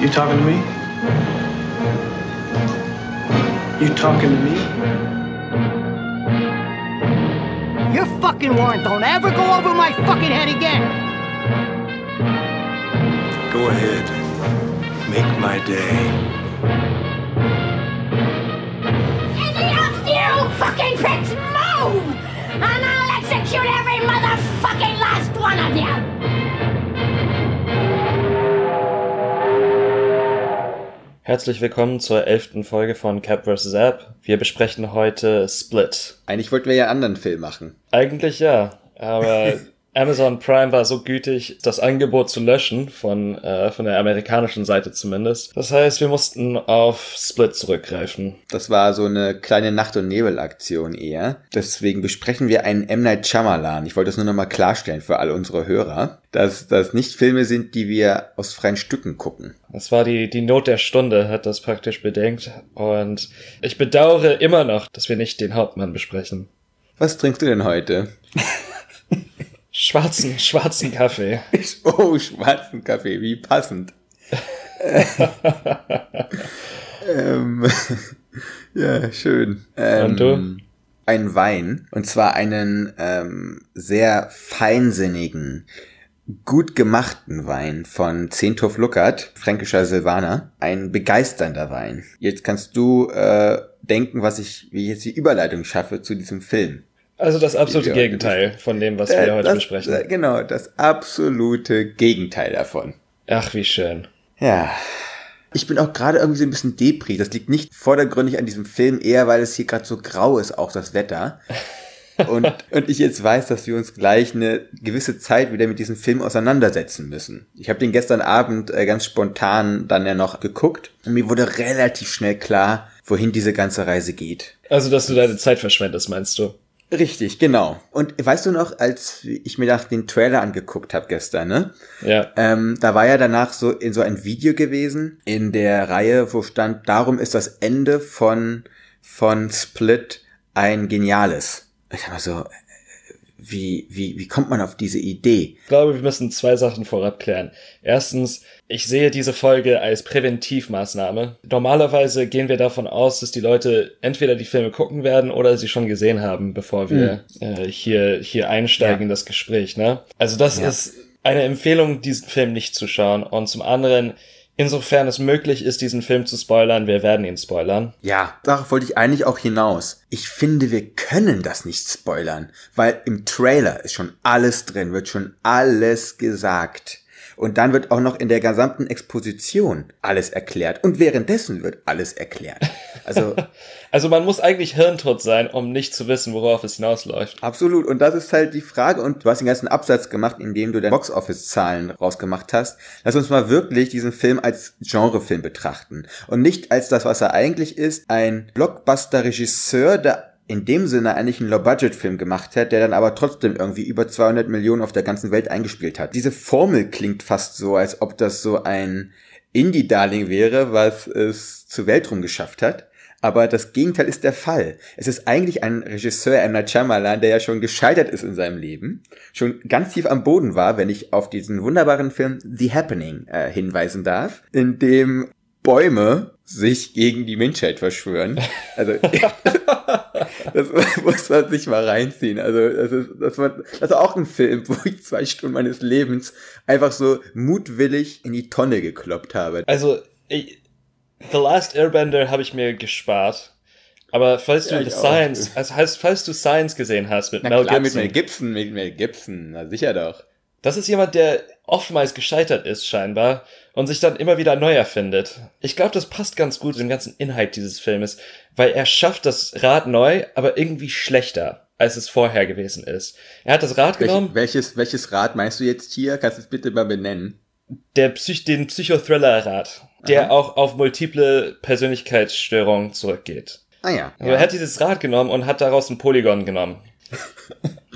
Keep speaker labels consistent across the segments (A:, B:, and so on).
A: You talking to me? You talking to me?
B: Your fucking warrant don't ever go over my fucking head again.
A: Go ahead. Make my day.
C: Any of you fucking pricks move! And I'll execute every motherfucking last one of you!
D: Herzlich willkommen zur elften Folge von Cap vs. App. Wir besprechen heute Split.
E: Eigentlich wollten wir ja einen anderen Film machen.
D: Eigentlich ja, aber Amazon Prime war so gütig, das Angebot zu löschen, von, äh, von der amerikanischen Seite zumindest. Das heißt, wir mussten auf Split zurückgreifen.
E: Das war so eine kleine Nacht- und Nebel-Aktion eher. Deswegen besprechen wir einen M. Night Shyamalan. Ich wollte das nur nochmal klarstellen für alle unsere Hörer, dass das nicht Filme sind, die wir aus freien Stücken gucken.
D: Das war die, die Not der Stunde, hat das praktisch bedenkt. Und ich bedauere immer noch, dass wir nicht den Hauptmann besprechen.
E: Was trinkst du denn heute?
D: Schwarzen, schwarzen Kaffee.
E: Oh, schwarzen Kaffee, wie passend. ähm, ja, schön. Ähm,
D: Und du?
E: Ein Wein, und zwar einen ähm, sehr feinsinnigen, gut gemachten Wein von Zehnthof Luckert, fränkischer Silvaner. Ein begeisternder Wein. Jetzt kannst du äh, denken, was ich, wie ich jetzt die Überleitung schaffe zu diesem Film.
D: Also das absolute Gegenteil von dem, was wir
E: Äh,
D: heute
E: das,
D: besprechen.
E: äh, Genau, das absolute Gegenteil davon.
D: Ach, wie schön.
E: Ja. Ich bin auch gerade irgendwie so ein bisschen depri. Das liegt nicht vordergründig an diesem Film, eher weil es hier gerade so grau ist, auch das Wetter. Und, und ich jetzt weiß, dass wir uns gleich eine gewisse Zeit wieder mit diesem Film auseinandersetzen müssen. Ich habe den gestern Abend äh, ganz spontan dann ja noch geguckt und mir wurde relativ schnell klar, wohin diese ganze Reise geht.
D: Also, dass du deine Zeit verschwendest, meinst du?
E: Richtig, genau. Und weißt du noch, als ich mir nach den Trailer angeguckt habe gestern, ne?
D: Ja.
E: Ähm, da war ja danach so in so ein Video gewesen in der Reihe, wo stand, darum ist das Ende von, von Split ein geniales. Ich hab mal so, wie, wie, wie kommt man auf diese Idee?
D: Ich glaube, wir müssen zwei Sachen vorab klären. Erstens, ich sehe diese Folge als Präventivmaßnahme. Normalerweise gehen wir davon aus, dass die Leute entweder die Filme gucken werden oder sie schon gesehen haben, bevor wir äh, hier, hier einsteigen
E: Ja.
D: in das Gespräch. Ne? Also das
E: Ja.
D: ist eine Empfehlung, diesen Film nicht zu schauen. Und zum anderen, insofern es möglich ist, diesen Film zu spoilern, wir werden ihn spoilern.
E: Ja, darauf wollte ich eigentlich auch hinaus. Ich finde, wir können das nicht spoilern, weil im Trailer ist schon alles drin, wird schon alles gesagt. Und dann wird auch noch in der gesamten Exposition alles erklärt. Und währenddessen wird alles erklärt. Also
D: Also man muss eigentlich hirntot sein, um nicht zu wissen, worauf es hinausläuft.
E: absolut. Und das ist halt die Frage. Und du hast den ganzen Absatz gemacht, indem du deine Box-Office-Zahlen rausgemacht hast. Lass uns mal wirklich diesen Film als Genrefilm betrachten. Und nicht als das, was er eigentlich ist. Ein Blockbuster-Regisseur, der in dem Sinne eigentlich einen Low-Budget-Film gemacht hat, der dann aber trotzdem irgendwie über 200 Millionen auf der ganzen Welt eingespielt hat. Diese Formel klingt fast so, als ob das so ein Indie-Darling wäre, was es zur Weltruhm geschafft hat. Aber das Gegenteil ist der Fall. Es ist eigentlich ein Regisseur, M. Night der ja schon gescheitert ist in seinem Leben, schon ganz tief am Boden war, wenn ich auf diesen wunderbaren Film The Happening äh, hinweisen darf, in dem Bäume sich gegen die Menschheit verschwören. Also das muss man sich mal reinziehen. Also das ist, das war, das war auch ein Film, wo ich zwei Stunden meines Lebens einfach so mutwillig in die Tonne gekloppt habe.
D: Also, ich, The Last Airbender habe ich mir gespart. Aber falls du
E: Ja, auch.
D: Science, also heißt, falls du Science gesehen hast mit
E: Na
D: Mel
E: klar, mit
D: Gibson,
E: Mel Gibson, mit Mel Gibson, na sicher doch.
D: Das ist jemand, der oftmals gescheitert ist scheinbar und sich dann immer wieder neu erfindet. Ich glaube, das passt ganz gut zum ganzen Inhalt dieses Filmes, weil er schafft das Rad neu, aber irgendwie schlechter, als es vorher gewesen ist. Er hat das Rad
E: Welch,
D: genommen,
E: welches, welches Rad meinst du jetzt hier? Kannst du es bitte mal benennen?
D: der Psych den Psychothriller-Rad, der auch auf multiple Persönlichkeitsstörungen zurückgeht.
E: Ah ja.
D: Also er hat dieses Rad genommen und hat daraus ein Polygon genommen.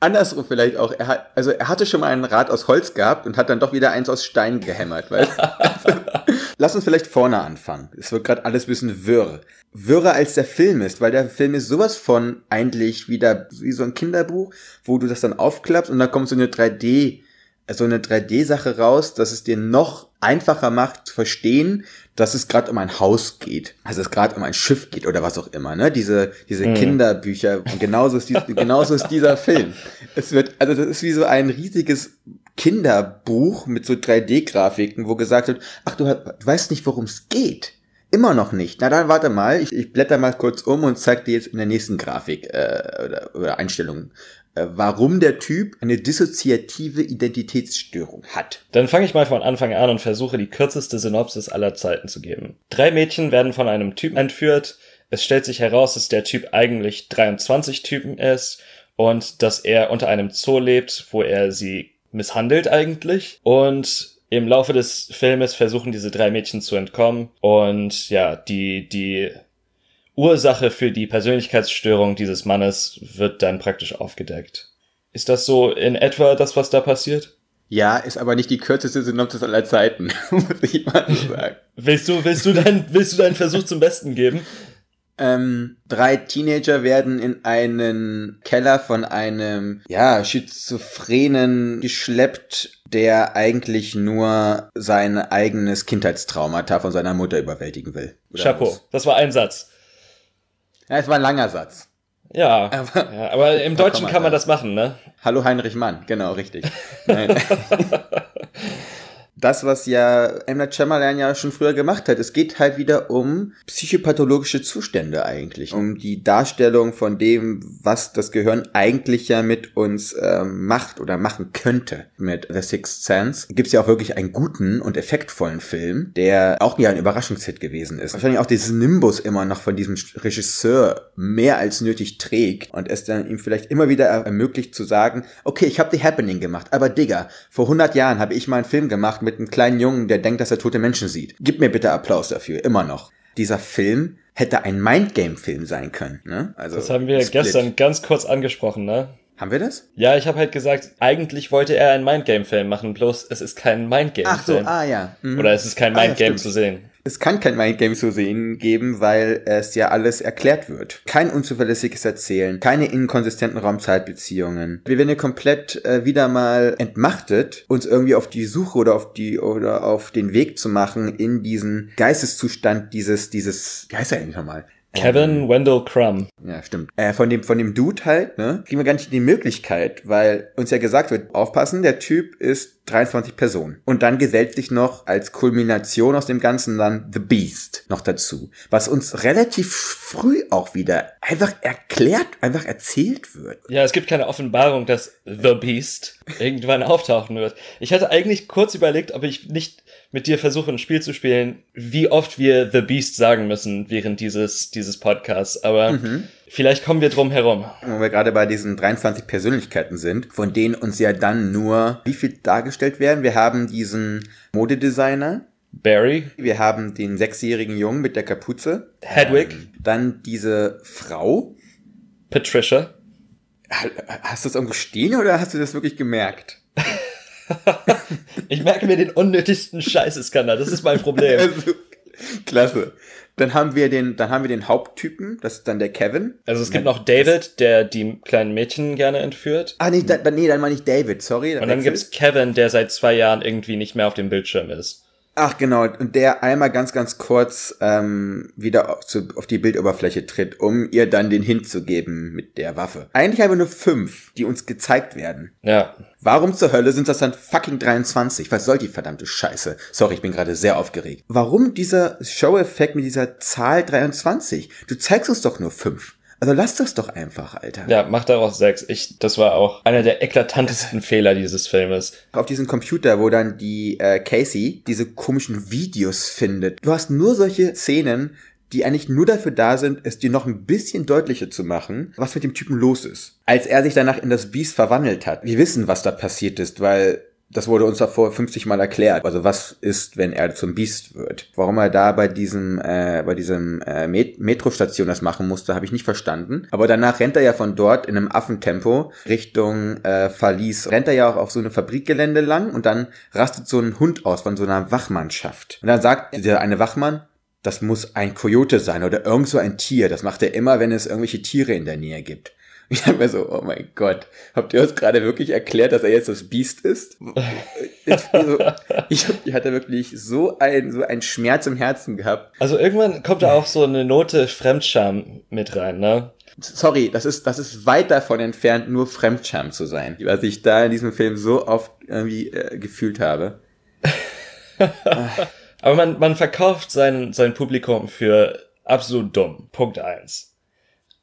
E: Andersrum vielleicht auch. Er hat, also er hatte schon mal ein Rad aus Holz gehabt und hat dann doch wieder eins aus Stein gehämmert. Weil, Lass uns vielleicht vorne anfangen. Es wird gerade alles ein bisschen wirr. Wirrer als der Film ist, weil der Film ist sowas von eigentlich wieder wie so ein Kinderbuch, wo du das dann aufklappst und dann kommt so eine 3D so eine 3D-Sache raus, dass es dir noch einfacher macht zu verstehen, dass es gerade um ein Haus geht, also es gerade um ein Schiff geht oder was auch immer, ne? Diese diese
D: Mhm.
E: Kinderbücher und genauso ist, dies, genauso ist dieser Film. Es wird also das ist wie so ein riesiges Kinderbuch mit so 3D-Grafiken, wo gesagt wird, ach du, du weißt nicht, worum es geht. Immer noch nicht. Na dann warte mal, ich, ich blätter mal kurz um und zeig dir jetzt in der nächsten Grafik äh, oder, oder Einstellung, warum der Typ eine dissoziative Identitätsstörung hat.
D: Dann fange ich mal von Anfang an und versuche die kürzeste Synopsis aller Zeiten zu geben. Drei Mädchen werden von einem Typen entführt. Es stellt sich heraus, dass der Typ eigentlich 23 Typen ist und dass er unter einem Zoo lebt, wo er sie misshandelt eigentlich. Und im Laufe des Filmes versuchen diese drei Mädchen zu entkommen und ja, die, die Ursache für die Persönlichkeitsstörung dieses Mannes wird dann praktisch aufgedeckt. Ist das so in etwa das, was da passiert?
E: Ja, ist aber nicht die kürzeste Synopsis aller Zeiten, muss ich mal sagen.
D: Willst du, willst du deinen, willst du deinen Versuch zum Besten geben?
E: Ähm, drei Teenager werden in einen Keller von einem, ja, Schizophrenen geschleppt, der eigentlich nur sein eigenes Kindheitstraumata von seiner Mutter überwältigen will.
D: Chapeau.
E: was?
D: Das war ein Satz.
E: Ja, es war ein langer Satz.
D: Ja.
E: Aber-
D: ja aber im Deutschen
E: kann man das
D: machen, ne?
E: Hallo Heinrich Mann, genau, richtig. Nein. das, was ja M. Night ja schon früher gemacht hat. Es geht halt wieder um psychopathologische Zustände eigentlich. Um die Darstellung von dem, was das Gehirn eigentlich ja mit uns ähm, macht oder machen könnte mit The Sixth Sense. Gibt's ja auch wirklich einen guten und effektvollen Film, der auch ja ein Überraschungshit gewesen ist. Wahrscheinlich auch dieses Nimbus immer noch von diesem Regisseur mehr als nötig trägt und es dann ihm vielleicht immer wieder er- ermöglicht zu sagen, okay, ich habe The Happening gemacht, aber Digga, vor 100 Jahren habe ich mal einen Film gemacht mit einem kleinen Jungen, der denkt, dass er tote Menschen sieht. Gib mir bitte Applaus dafür, immer noch. Dieser Film hätte ein Mindgame-Film sein können. Ne? Also
D: Das haben wir
E: Split.
D: gestern ganz kurz angesprochen, ne?
E: Haben wir das?
D: Ja, ich habe halt gesagt, eigentlich wollte er einen Mindgame-Film machen, bloß es ist kein
E: Ach so,
D: Mindgame-Film.
E: ah ja. Mhm.
D: Oder es ist kein
E: Ah, ja,
D: Mindgame zu sehen.
E: Es kann kein Mindgame zu sehen geben, weil es ja alles erklärt wird. Kein unzuverlässiges Erzählen, keine inkonsistenten Raumzeitbeziehungen. Wir werden ja komplett äh, wieder mal entmachtet, uns irgendwie auf die Suche oder auf die oder auf den Weg zu machen in diesen Geisteszustand dieses dieses wie heißt er eigentlich nochmal?
D: Kevin Wendell Crumb.
E: Ja, stimmt. Äh, von dem, von dem Dude halt, ne, kriegen wir gar nicht die Möglichkeit, weil uns ja gesagt wird, aufpassen, der Typ ist 23 Personen. Und dann gesellt sich noch als Kulmination aus dem Ganzen dann The Beast noch dazu. Was uns relativ früh auch wieder einfach erklärt, einfach erzählt wird.
D: Ja, es gibt keine Offenbarung, dass The Beast irgendwann auftauchen wird. Ich hatte eigentlich kurz überlegt, ob ich nicht mit dir versuche, ein Spiel zu spielen, wie oft wir The Beast sagen müssen während dieses, dieses Podcasts. Aber vielleicht kommen wir drum herum.
E: Wo wir gerade bei diesen 23 Persönlichkeiten sind, von denen uns ja dann nur wie viel dargestellt werden. Wir haben diesen Modedesigner,
D: Barry,
E: wir haben den sechsjährigen Jungen mit der Kapuze,
D: Hedwig,
E: Ähm, dann diese Frau.
D: Patricia.
E: Ha- Hast du das irgendwo stehen oder hast du das wirklich gemerkt?
D: Ich merke mir den unnötigsten Scheißeskandal. Das ist mein Problem.
E: Also, klasse. Dann haben wir den, dann haben wir den Haupttypen, das ist dann der Kevin.
D: Also es gibt noch David, der die kleinen Mädchen gerne entführt.
E: Ah, nee, dann, dann- nee, dann meine ich David, sorry.
D: Und dann gibt's Kevin, der seit zwei Jahren irgendwie nicht mehr auf dem Bildschirm ist.
E: Ach genau, und der einmal ganz, ganz kurz ähm, wieder auf, zu, auf die Bildoberfläche tritt, um ihr dann den Hint zu geben mit der Waffe. Eigentlich haben wir nur fünf, die uns gezeigt werden.
D: Ja.
E: Warum zur Hölle sind das dann fucking 23? Was soll die verdammte Scheiße? Sorry, ich bin gerade sehr aufgeregt. Warum dieser Show-Effekt mit dieser Zahl 23? Du zeigst uns doch nur fünf. Also lass das doch einfach, Alter.
D: Ja, mach daraus sechs. Ich, das war auch einer der eklatantesten Fehler dieses Filmes.
E: Auf diesem Computer, wo dann die äh, Casey diese komischen Videos findet. Du hast nur solche Szenen, die eigentlich nur dafür da sind, es dir noch ein bisschen deutlicher zu machen, was mit dem Typen los ist. Als er sich danach in das Biest verwandelt hat. Wir wissen, was da passiert ist, weil das wurde uns davor 50 Mal erklärt. Also was ist, wenn er zum Biest wird? Warum er da bei diesem, äh, bei diesem äh, Met Metrostation das machen musste, habe ich nicht verstanden. Aber danach rennt er ja von dort in einem Affentempo Richtung äh, Verlies. Rennt er ja auch auf so eine Fabrikgelände lang und dann rastet so ein Hund aus von so einer Wachmannschaft. Und dann sagt der eine Wachmann, das muss ein Kojote sein oder irgend so ein Tier. Das macht er immer, wenn es irgendwelche Tiere in der Nähe gibt. Ich habe mir so, oh mein Gott, habt ihr uns gerade wirklich erklärt, dass er jetzt das Biest ist? Ich, so, ich, ich hatte wirklich so ein so einen Schmerz im Herzen gehabt.
D: Also irgendwann kommt da auch so eine Note Fremdscham mit rein, ne?
E: Sorry, das ist, das ist weit davon entfernt, nur Fremdscham zu sein, was ich da in diesem Film so oft irgendwie äh, gefühlt habe.
D: Aber man, man verkauft sein, sein Publikum für absolut dumm. Punkt eins.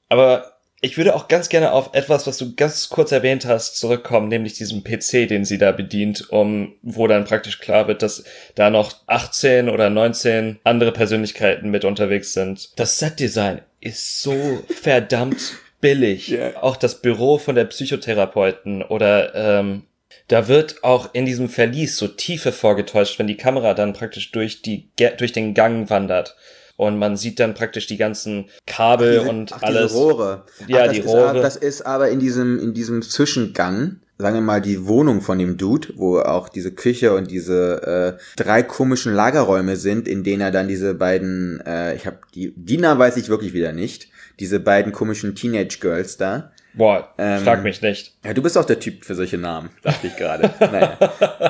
D: Aber ich würde auch ganz gerne auf etwas, was du ganz kurz erwähnt hast, zurückkommen, nämlich diesen PC, den sie da bedient, um, wo dann praktisch klar wird, dass da noch 18 oder 19 andere Persönlichkeiten mit unterwegs sind. Das Setdesign ist so verdammt billig.
E: Ja.
D: Auch das Büro von der Psychotherapeuten oder ähm, da wird auch in diesem Verlies so Tiefe vorgetäuscht, wenn die Kamera dann praktisch durch die durch den Gang wandert und man sieht dann praktisch die ganzen Kabel
E: Diese-
D: und
E: ach,
D: alles.
E: Rohre.
D: Ja,
E: ach, das
D: die
E: ist
D: Rohre.
E: Aber, das ist aber in diesem, in diesem Zwischengang, sagen wir mal, die Wohnung von dem Dude, wo auch diese Küche und diese äh, drei komischen Lagerräume sind, in denen er dann diese beiden, äh, ich habe die, Dina weiß ich wirklich wieder nicht, diese beiden komischen Teenage Girls da.
D: Boah,
E: Ähm,
D: frag mich nicht.
E: Ja, du bist auch der Typ für solche Namen, dachte ich gerade. naja.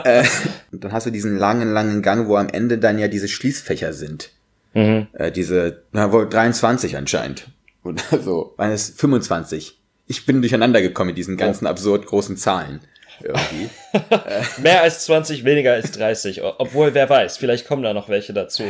E: äh, und dann hast du diesen langen, langen Gang, wo am Ende dann ja diese Schließfächer sind.
D: Mhm.
E: Äh, diese, na wohl 23 anscheinend. Oder so. Waren es 25. Ich bin durcheinander gekommen mit diesen ganzen absurd großen Zahlen. Irgendwie.
D: Mehr als 20, weniger als 30. O- Obwohl, wer weiß, vielleicht kommen da noch welche dazu.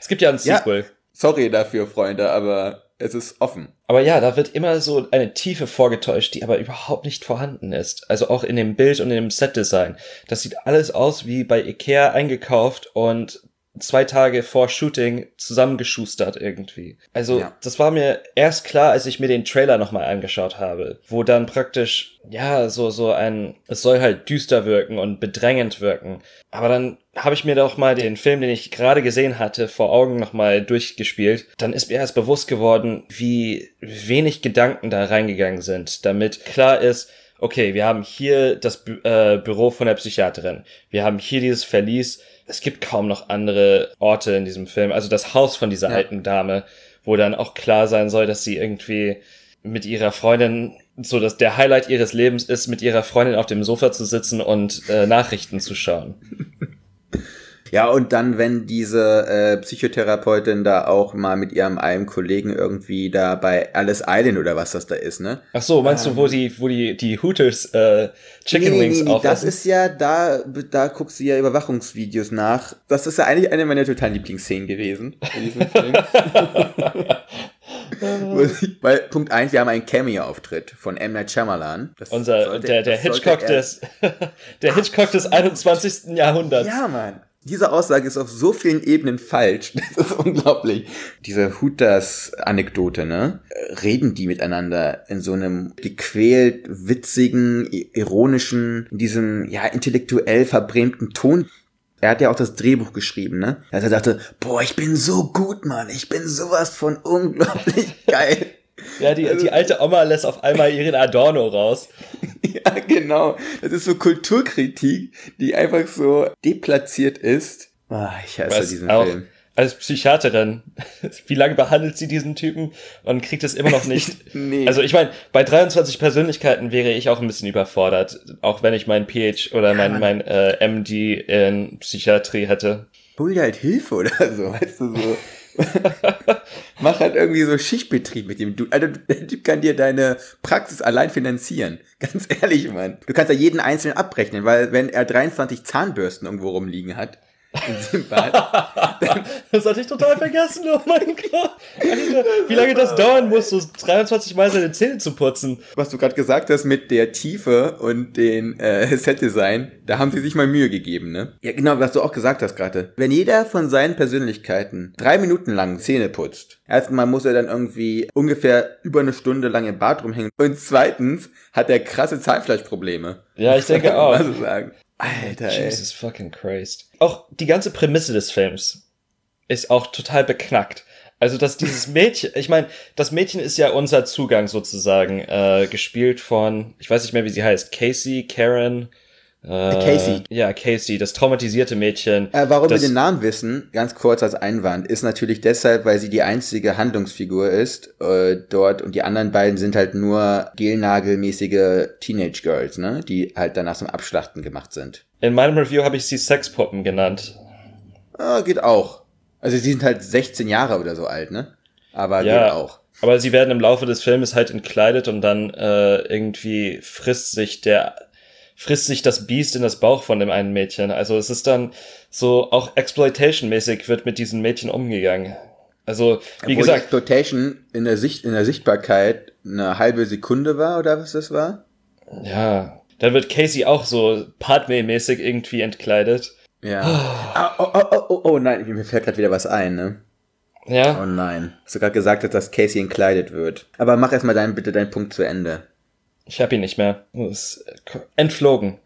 D: Es gibt ja ein
E: Ja.
D: Sequel.
E: Sorry dafür, Freunde, aber es ist offen.
D: Aber ja, da wird immer so eine Tiefe vorgetäuscht, die aber überhaupt nicht vorhanden ist. Also auch in dem Bild und in dem Setdesign. Das sieht alles aus wie bei Ikea eingekauft und zwei Tage vor Shooting zusammengeschustert irgendwie. Also
E: Ja.
D: das war mir erst klar, als ich mir den Trailer nochmal angeschaut habe, wo dann praktisch, ja, so, so ein, es soll halt düster wirken und bedrängend wirken. Aber dann habe ich mir doch mal den Film, den ich gerade gesehen hatte, vor Augen nochmal durchgespielt. Dann ist mir erst bewusst geworden, wie wenig Gedanken da reingegangen sind, damit klar ist, okay, wir haben hier das Bü äh, Büro von der Psychiaterin. Wir haben hier dieses Verlies. Es gibt kaum noch andere Orte in diesem Film. Also das Haus von dieser
E: Ja.
D: alten Dame, wo dann auch klar sein soll, dass sie irgendwie mit ihrer Freundin, so dass der Highlight ihres Lebens ist, mit ihrer Freundin auf dem Sofa zu sitzen und äh, Nachrichten zu schauen.
E: Ja, und dann, wenn diese äh, Psychotherapeutin da auch mal mit ihrem einem Kollegen irgendwie da bei Alice Island oder was das da ist, ne?
D: Ach so, meinst du, wo die, wo die, die Hooters äh, Chicken
E: Nee,
D: Wings
E: nee, nee, das ist ja, da, da guckst du ja Überwachungsvideos nach. Das ist ja eigentlich eine meiner totalen Lieblingsszenen gewesen in diesem Film. Weil, Punkt eins, wir haben einen Cameo-Auftritt von M. Night Shyamalan. Das
D: Unser,
E: sollte-
D: der, der Hitchcock des, der Hitchcock des 21. Jahrhunderts.
E: Ja, Mann. Diese Aussage ist auf so vielen Ebenen falsch. Das ist unglaublich. Diese Hooters-Anekdote, ne? Reden die miteinander in so einem gequält, witzigen, ironischen, in diesem, ja, intellektuell verbrämten Ton. Er hat ja auch das Drehbuch geschrieben, ne? Als er sagte, boah, ich bin so gut, Mann. Ich bin sowas von unglaublich geil.
D: Ja, die, die alte Oma lässt auf einmal ihren Adorno raus.
E: Ja, genau. Das ist so Kulturkritik, die einfach so deplatziert ist. Ah, ich hasse
D: Was
E: diesen
D: auch
E: Film.
D: als Psychiaterin, wie lange behandelt sie diesen Typen und kriegt es immer noch nicht?
E: Nee.
D: Also ich meine, bei 23 Persönlichkeiten wäre ich auch ein bisschen überfordert, auch wenn ich mein PH oder mein, mein äh, MD in Psychiatrie hätte.
E: hol dir halt Hilfe oder so, weißt du, so. Mach halt irgendwie so Schichtbetrieb mit dem. Du, Alter, der Typ kann dir deine Praxis allein finanzieren. Ganz ehrlich, Mann. Du kannst ja jeden einzelnen abrechnen, weil wenn er 23 Zahnbürsten irgendwo rumliegen hat, in
D: Das hatte ich total vergessen, oh mein Gott. Wie lange das dauern muss, so 23 Mal seine Zähne zu putzen.
E: was du gerade gesagt hast mit der Tiefe und den äh, Setdesign, da haben sie sich mal Mühe gegeben, ne? Ja, genau, was du auch gesagt hast gerade. Wenn jeder von seinen Persönlichkeiten drei Minuten lang Zähne putzt, erstmal muss er dann irgendwie ungefähr über eine Stunde lang im Bad rumhängen und zweitens hat er krasse Zahnfleischprobleme.
D: Ja, ich denke auch.
E: Also sagen. Alter, ey.
D: Jesus fucking Christ. Auch die ganze Prämisse des Films ist auch total beknackt. Also, dass dieses Mädchen, ich meine, das Mädchen ist ja unser Zugang sozusagen, äh, gespielt von, ich weiß nicht mehr, wie sie heißt, Casey, Karen, Äh,
E: Casey.
D: Ja, Casey, das traumatisierte Mädchen.
E: Äh, warum wir den Namen wissen, ganz kurz als Einwand, ist natürlich deshalb, weil sie die einzige Handlungsfigur ist äh, dort und die anderen beiden sind halt nur gelnagelmäßige Teenage Girls, ne, die halt danach zum Abschlachten gemacht sind.
D: In meinem Review habe ich sie Sexpuppen genannt.
E: Ah, geht auch. Also sie sind halt 16 Jahre oder so alt, ne? Aber
D: Ja.
E: geht auch.
D: Aber sie werden im Laufe des Filmes halt entkleidet und dann äh, irgendwie frisst sich der frisst sich das Biest in das Bauch von dem einen Mädchen. Also es ist dann so auch Exploitation-mäßig wird mit diesen Mädchen umgegangen. Also wie
E: Obwohl
D: gesagt,
E: Exploitation in der Sicht, in der Sichtbarkeit eine halbe Sekunde war oder was das war?
D: ja, dann wird Casey auch so Padme-mäßig irgendwie entkleidet.
E: Ja. Ah, oh, oh, oh, oh, oh nein, mir fällt gerade wieder was ein, ne?
D: Ja,
E: Oh nein. Hast du gerade gesagt, dass Casey entkleidet wird. Aber mach erstmal deinen, bitte deinen Punkt zu Ende.
D: Ich hab ihn nicht mehr. Ist entflogen.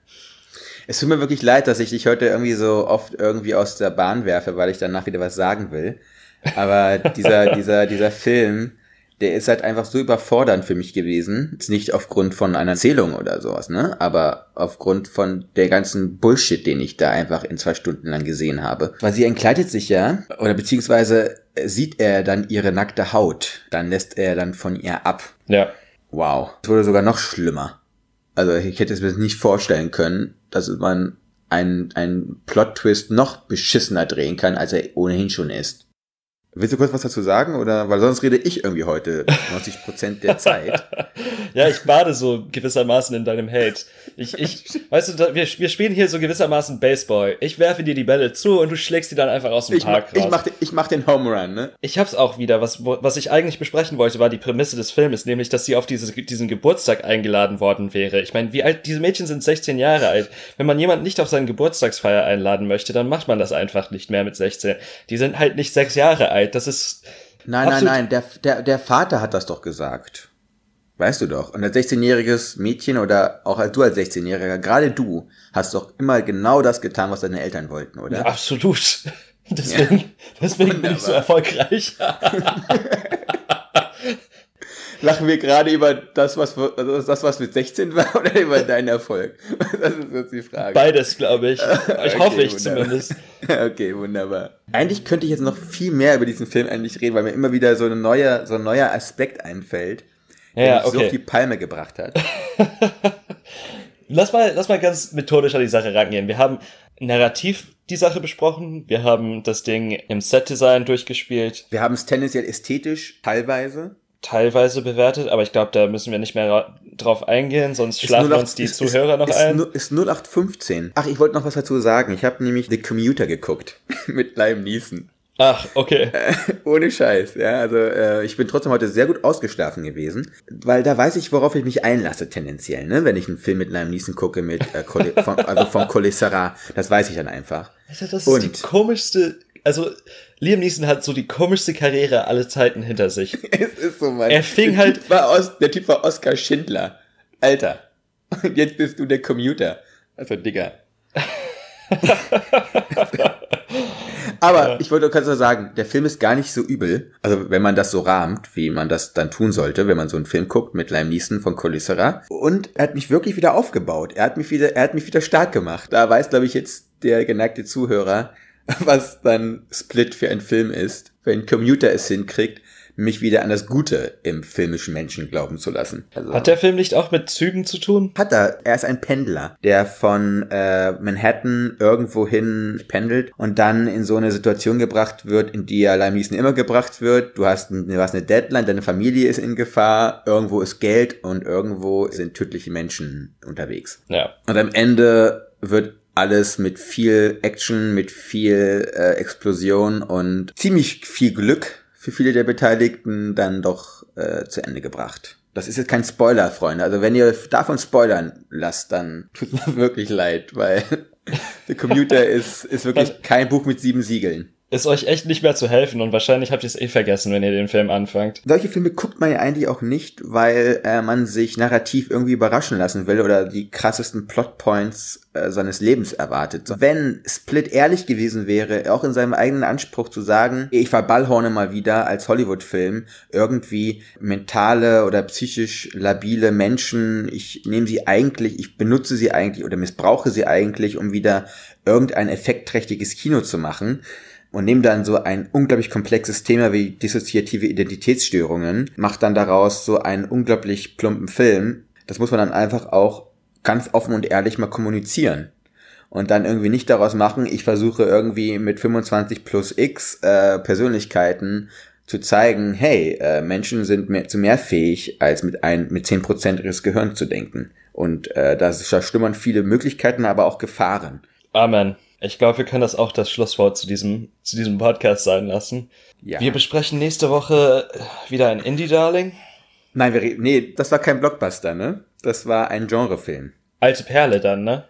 E: Es tut mir wirklich leid, dass ich dich heute irgendwie so oft irgendwie aus der Bahn werfe, weil ich danach wieder was sagen will. Aber dieser, dieser, dieser Film, der ist halt einfach so überfordernd für mich gewesen. Jetzt nicht aufgrund von einer Erzählung oder sowas, ne? Aber aufgrund von der ganzen Bullshit, den ich da einfach in zwei Stunden lang gesehen habe. Weil sie entkleidet sich ja, oder beziehungsweise sieht er dann ihre nackte Haut. Dann lässt er dann von ihr ab.
D: Ja.
E: Wow. Es wurde sogar noch schlimmer. Also ich hätte es mir nicht vorstellen können, dass man einen, einen Plot-Twist noch beschissener drehen kann, als er ohnehin schon ist. Willst du kurz was dazu sagen? Oder weil sonst rede ich irgendwie heute 90% der Zeit.
D: Ja, ich bade so gewissermaßen in deinem Hate. Ich, ich, weißt du, wir, wir spielen hier so gewissermaßen Baseball. Ich werfe dir die Bälle zu und du schlägst die dann einfach aus dem
E: Ich, ma
D: Park
E: ich,
D: raus.
E: mach, den- ich mach den Home Run, ne?
D: Ich hab's auch wieder. Was, was ich eigentlich besprechen wollte, war die Prämisse des Filmes, nämlich, dass sie auf diese, diesen Geburtstag eingeladen worden wäre. Ich meine, wie alt, diese Mädchen sind 16 Jahre alt. Wenn man jemanden nicht auf seinen Geburtstagsfeier einladen möchte, dann macht man das einfach nicht mehr mit 16. Die sind halt nicht sechs Jahre alt. Das ist,
E: Nein, nein, nein, der, der, der Vater hat das doch gesagt. Weißt du doch. Und als 16-jähriges Mädchen oder auch als du als 16-Jähriger, gerade du, hast doch immer genau das getan, was deine Eltern wollten, oder?
D: absolut. Deswegen, deswegen bin ich so erfolgreich.
E: Lachen wir gerade über das, was, also das, was mit 16 war oder über deinen Erfolg? Das ist jetzt die Frage.
D: Beides, glaube ich. Ich
E: Okay,
D: hoffe ich
E: wunderbar.
D: zumindest.
E: Okay, wunderbar. Eigentlich könnte ich jetzt noch viel mehr über diesen Film eigentlich reden, weil mir immer wieder so ein neuer, so ein neuer Aspekt einfällt, der
D: Ja,
E: mich so auf die Palme gebracht hat.
D: Lass mal, lass mal ganz methodisch an die Sache rangehen. Wir haben narrativ die Sache besprochen. Wir haben das Ding im Setdesign durchgespielt,
E: Wir haben es tendenziell ästhetisch, teilweise.
D: Teilweise bewertet, aber ich glaube, da müssen wir nicht mehr ra- drauf eingehen, sonst schlafen
E: 08
D: uns die
E: ist-
D: Zuhörer
E: ist,
D: noch
E: ist,
D: ein.
E: Ist 0815. Ach, ich wollte noch was dazu sagen. Ich habe nämlich The Commuter geguckt. mit Liam Neeson.
D: Ach, okay.
E: Ohne Scheiß, ja. Also äh, ich bin trotzdem heute sehr gut ausgeschlafen gewesen, weil da weiß ich, worauf ich mich einlasse tendenziell, ne? Wenn ich einen Film mit Liam Neeson gucke, mit äh, Cole, von, also von Collet das weiß ich dann einfach.
D: Alter, das ist
E: Und?
D: die komischste, also Liam Neeson hat so die komischste Karriere aller Zeiten hinter sich.
E: Es ist so, Mann.
D: Er fing
E: der
D: halt-
E: Typ war Os, der Typ war Oskar Schindler. Alter. Und jetzt bist du der Commuter. Also, Digga. Aber ich wollte ganz nur sagen, der Film ist gar nicht so übel. Also wenn man das so rahmt, wie man das dann tun sollte, wenn man so einen Film guckt mit Liam Neeson von Colissera. Und er hat mich wirklich wieder aufgebaut. Er hat mich wieder, er hat mich wieder stark gemacht. Da weiß, glaube ich, jetzt der geneigte Zuhörer, was dann Split für ein Film ist. Wenn Commuter es hinkriegt, mich wieder an das Gute im filmischen Menschen glauben zu lassen. Also,
D: Hat der Film nicht auch mit Zügen zu tun?
E: hat er. Er ist ein Pendler, der von äh, Manhattan irgendwohin pendelt und dann in so eine Situation gebracht wird, in die er Neeson immer gebracht wird. Du hast, ein, du hast eine Deadline, deine Familie ist in Gefahr, irgendwo ist Geld und irgendwo sind tödliche Menschen unterwegs.
D: Ja.
E: Und am Ende wird alles mit viel Action, mit viel äh, Explosion und ziemlich viel Glück für viele der Beteiligten dann doch äh, zu Ende gebracht. Das ist jetzt kein Spoiler, Freunde. Also wenn ihr davon spoilern lasst, dann tut mir wirklich leid, weil The Commuter ist, ist wirklich kein Buch mit sieben Siegeln.
D: Ist euch echt nicht mehr zu helfen und wahrscheinlich habt ihr es eh vergessen, wenn ihr den Film anfangt.
E: Solche Filme guckt man ja eigentlich auch nicht, weil äh, man sich narrativ irgendwie überraschen lassen will oder die krassesten Plotpoints äh, seines Lebens erwartet. Wenn Split ehrlich gewesen wäre, auch in seinem eigenen Anspruch zu sagen, ich verballhorne mal wieder als Hollywood-Film irgendwie mentale oder psychisch labile Menschen, ich nehme sie eigentlich, ich benutze sie eigentlich oder missbrauche sie eigentlich, um wieder irgendein effektträchtiges Kino zu machen, und nehme dann so ein unglaublich komplexes Thema wie dissoziative Identitätsstörungen, macht dann daraus so einen unglaublich plumpen Film. Das muss man dann einfach auch ganz offen und ehrlich mal kommunizieren. Und dann irgendwie nicht daraus machen, ich versuche irgendwie mit 25 plus X äh, Persönlichkeiten zu zeigen, hey, äh, Menschen sind mehr, zu mehr fähig, als mit ein, mit 10% ihres Gehirns zu denken. Und äh, da schlummern viele Möglichkeiten, aber auch Gefahren.
D: Amen. Ich glaube, wir können das auch das Schlusswort zu diesem, zu diesem Podcast sein lassen.
E: Ja.
D: Wir besprechen nächste Woche wieder ein Indie-Darling.
E: Nein, wir, re- nee, das war kein Blockbuster, ne? Das war ein Genrefilm.
D: Alte Perle dann, ne?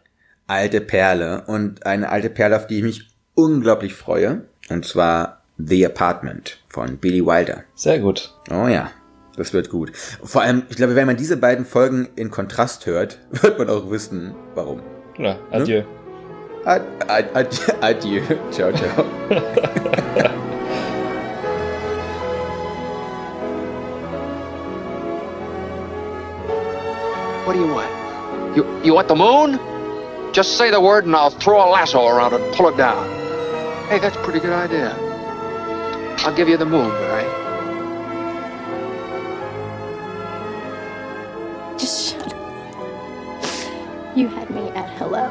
E: Alte Perle und eine alte Perle, auf die ich mich unglaublich freue. Und zwar The Apartment von Billy Wilder.
D: Sehr gut.
E: Oh ja, das wird gut. Vor allem, ich glaube, wenn man diese beiden Folgen in Kontrast hört, wird man auch wissen, warum.
D: Na, adieu.
E: Ad, ad, ad, adieu. Ciao, ciao.
B: What do you want?
F: You, you want the moon? Just say the word and I'll throw a lasso around it and pull it down. Hey, that's a pretty good idea. I'll give you the moon, all right?
C: Just shut up. You had me at hello.